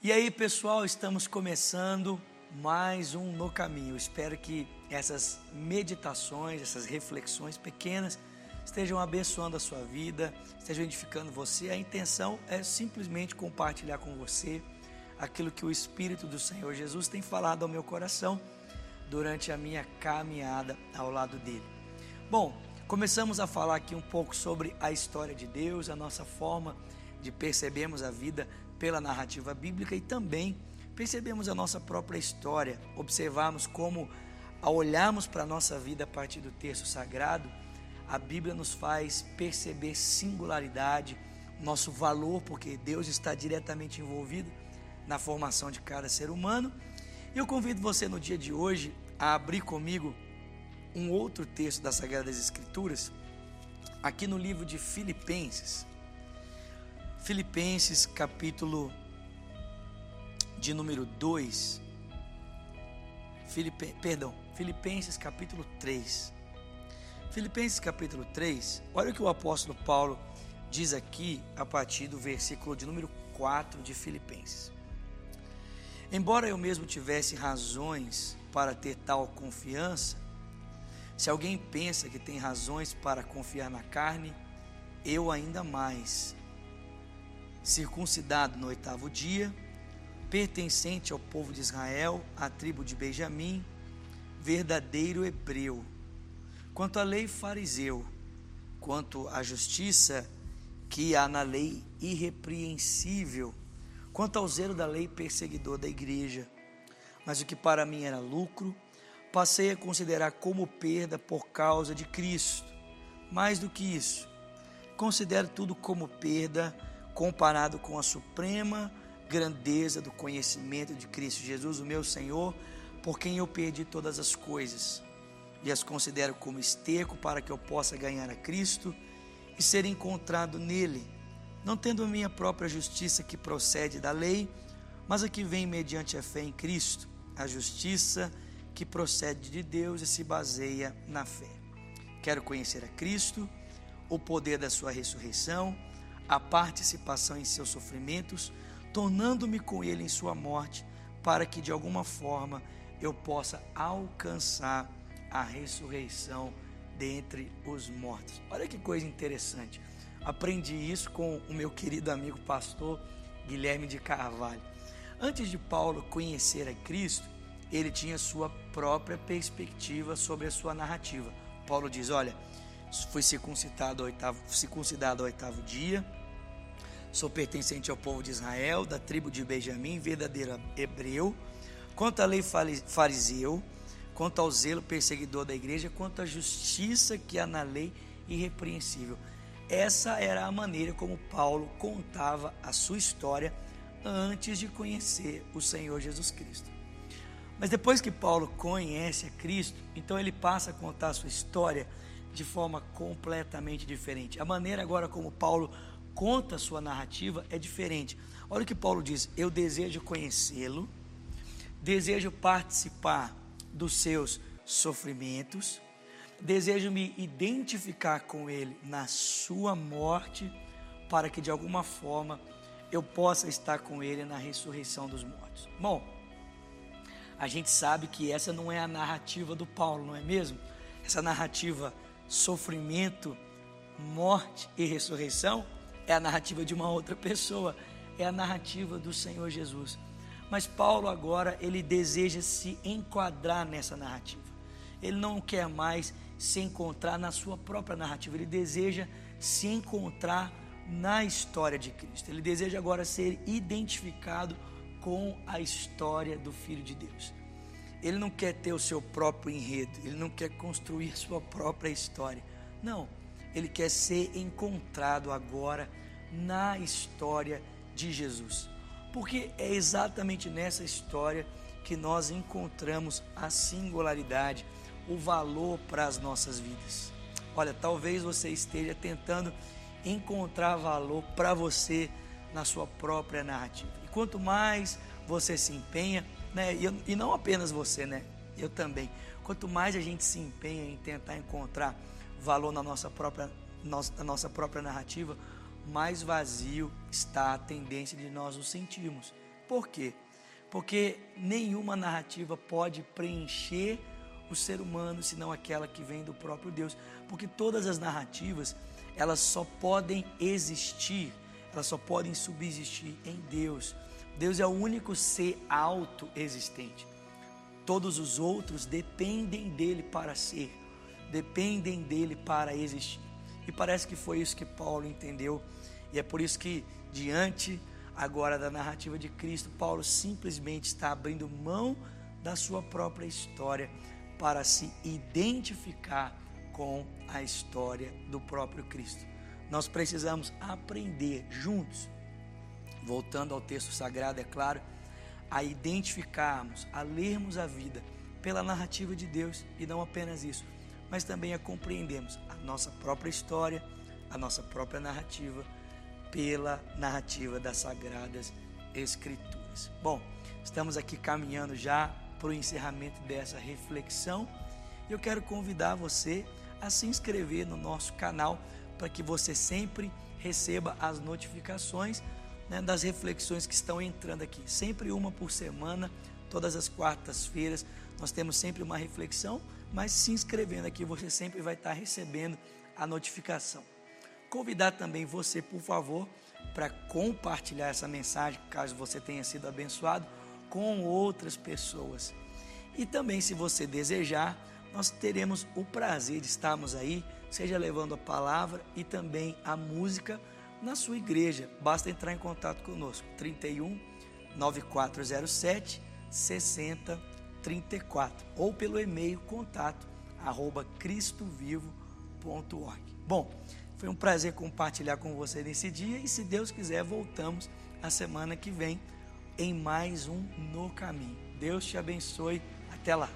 E aí, pessoal, estamos começando mais um No Caminho. Espero que essas meditações, essas reflexões pequenas estejam abençoando a sua vida, estejam edificando você. A intenção é simplesmente compartilhar com você aquilo que o Espírito do Senhor Jesus tem falado ao meu coração durante a minha caminhada ao lado dele. Bom, começamos a falar aqui um pouco sobre a história de Deus, a nossa forma de percebermos a vida pela narrativa bíblica e também percebemos a nossa própria história, observarmos como, ao olharmos para a nossa vida a partir do texto sagrado, a Bíblia nos faz perceber singularidade, nosso valor, porque Deus está diretamente envolvido na formação de cada ser humano. Eu convido você no dia de hoje a abrir comigo um outro texto das Escrituras, aqui no livro de Filipenses. Filipenses, capítulo de número 2. Filipe, perdão, Filipenses, capítulo 3. Filipenses, capítulo 3. Olha o que o apóstolo Paulo diz aqui a partir do versículo de número 4 de Filipenses. Embora eu mesmo tivesse razões para ter tal confiança, se alguém pensa que tem razões para confiar na carne, eu ainda mais circuncidado no oitavo dia, pertencente ao povo de Israel, à tribo de Benjamim, verdadeiro hebreu. Quanto à lei fariseu, quanto à justiça que há na lei irrepreensível, quanto ao zelo da lei perseguidor da igreja. Mas o que para mim era lucro, passei a considerar como perda por causa de Cristo. Mais do que isso, considero tudo como perda comparado com a suprema grandeza do conhecimento de Cristo Jesus, o meu Senhor, por quem eu perdi todas as coisas e as considero como esterco para que eu possa ganhar a Cristo e ser encontrado nele, não tendo minha própria justiça que procede da lei, mas a que vem mediante a fé em Cristo, a justiça que procede de Deus e se baseia na fé. Quero conhecer a Cristo, o poder da sua ressurreição a participação em seus sofrimentos, tornando-me com ele em sua morte, para que de alguma forma eu possa alcançar a ressurreição dentre os mortos. Olha que coisa interessante. Aprendi isso com o meu querido amigo pastor Guilherme de Carvalho. Antes de Paulo conhecer a Cristo, ele tinha sua própria perspectiva sobre a sua narrativa. Paulo diz: Olha, fui circuncidado ao oitavo, circuncidado ao oitavo dia, Sou pertencente ao povo de Israel, da tribo de Benjamim, verdadeiro hebreu. Quanto à lei fariseu, quanto ao zelo perseguidor da igreja, quanto à justiça que há na lei irrepreensível. Essa era a maneira como Paulo contava a sua história antes de conhecer o Senhor Jesus Cristo. Mas depois que Paulo conhece a Cristo, então ele passa a contar a sua história de forma completamente diferente. A maneira agora como Paulo conta a sua narrativa é diferente. Olha o que Paulo diz: Eu desejo conhecê-lo, desejo participar dos seus sofrimentos, desejo me identificar com ele na sua morte, para que de alguma forma eu possa estar com ele na ressurreição dos mortos. Bom, a gente sabe que essa não é a narrativa do Paulo, não é mesmo? Essa narrativa sofrimento, morte e ressurreição é a narrativa de uma outra pessoa, é a narrativa do Senhor Jesus. Mas Paulo agora, ele deseja se enquadrar nessa narrativa. Ele não quer mais se encontrar na sua própria narrativa, ele deseja se encontrar na história de Cristo. Ele deseja agora ser identificado com a história do Filho de Deus. Ele não quer ter o seu próprio enredo, ele não quer construir sua própria história. Não, ele quer ser encontrado agora na história de Jesus. Porque é exatamente nessa história que nós encontramos a singularidade, o valor para as nossas vidas. Olha, talvez você esteja tentando encontrar valor para você na sua própria narrativa. E quanto mais você se empenha, né, e, e não apenas você, né, eu também, quanto mais a gente se empenha em tentar encontrar valor na nossa própria, na nossa própria narrativa, mais vazio está a tendência de nós nos sentirmos. Por quê? Porque nenhuma narrativa pode preencher o ser humano senão aquela que vem do próprio Deus. Porque todas as narrativas, elas só podem existir, elas só podem subsistir em Deus. Deus é o único ser autoexistente. Todos os outros dependem dele para ser, dependem dele para existir. E parece que foi isso que Paulo entendeu, e é por isso que, diante agora da narrativa de Cristo, Paulo simplesmente está abrindo mão da sua própria história para se identificar com a história do próprio Cristo. Nós precisamos aprender juntos, voltando ao texto sagrado, é claro a identificarmos, a lermos a vida pela narrativa de Deus e não apenas isso, mas também a compreendermos a nossa própria história, a nossa própria narrativa pela narrativa das sagradas escrituras. Bom, estamos aqui caminhando já para o encerramento dessa reflexão. Eu quero convidar você a se inscrever no nosso canal para que você sempre receba as notificações né, das reflexões que estão entrando aqui. Sempre uma por semana, todas as quartas-feiras, nós temos sempre uma reflexão, mas se inscrevendo aqui, você sempre vai estar recebendo a notificação. Convidar também você, por favor, para compartilhar essa mensagem, caso você tenha sido abençoado, com outras pessoas. E também, se você desejar, nós teremos o prazer de estarmos aí, seja levando a palavra e também a música na sua igreja. Basta entrar em contato conosco. 31 9407 6034 ou pelo e-mail contato arroba cristovivo.org. Bom, foi um prazer compartilhar com você nesse dia e se Deus quiser voltamos a semana que vem em mais um No Caminho. Deus te abençoe. Até lá.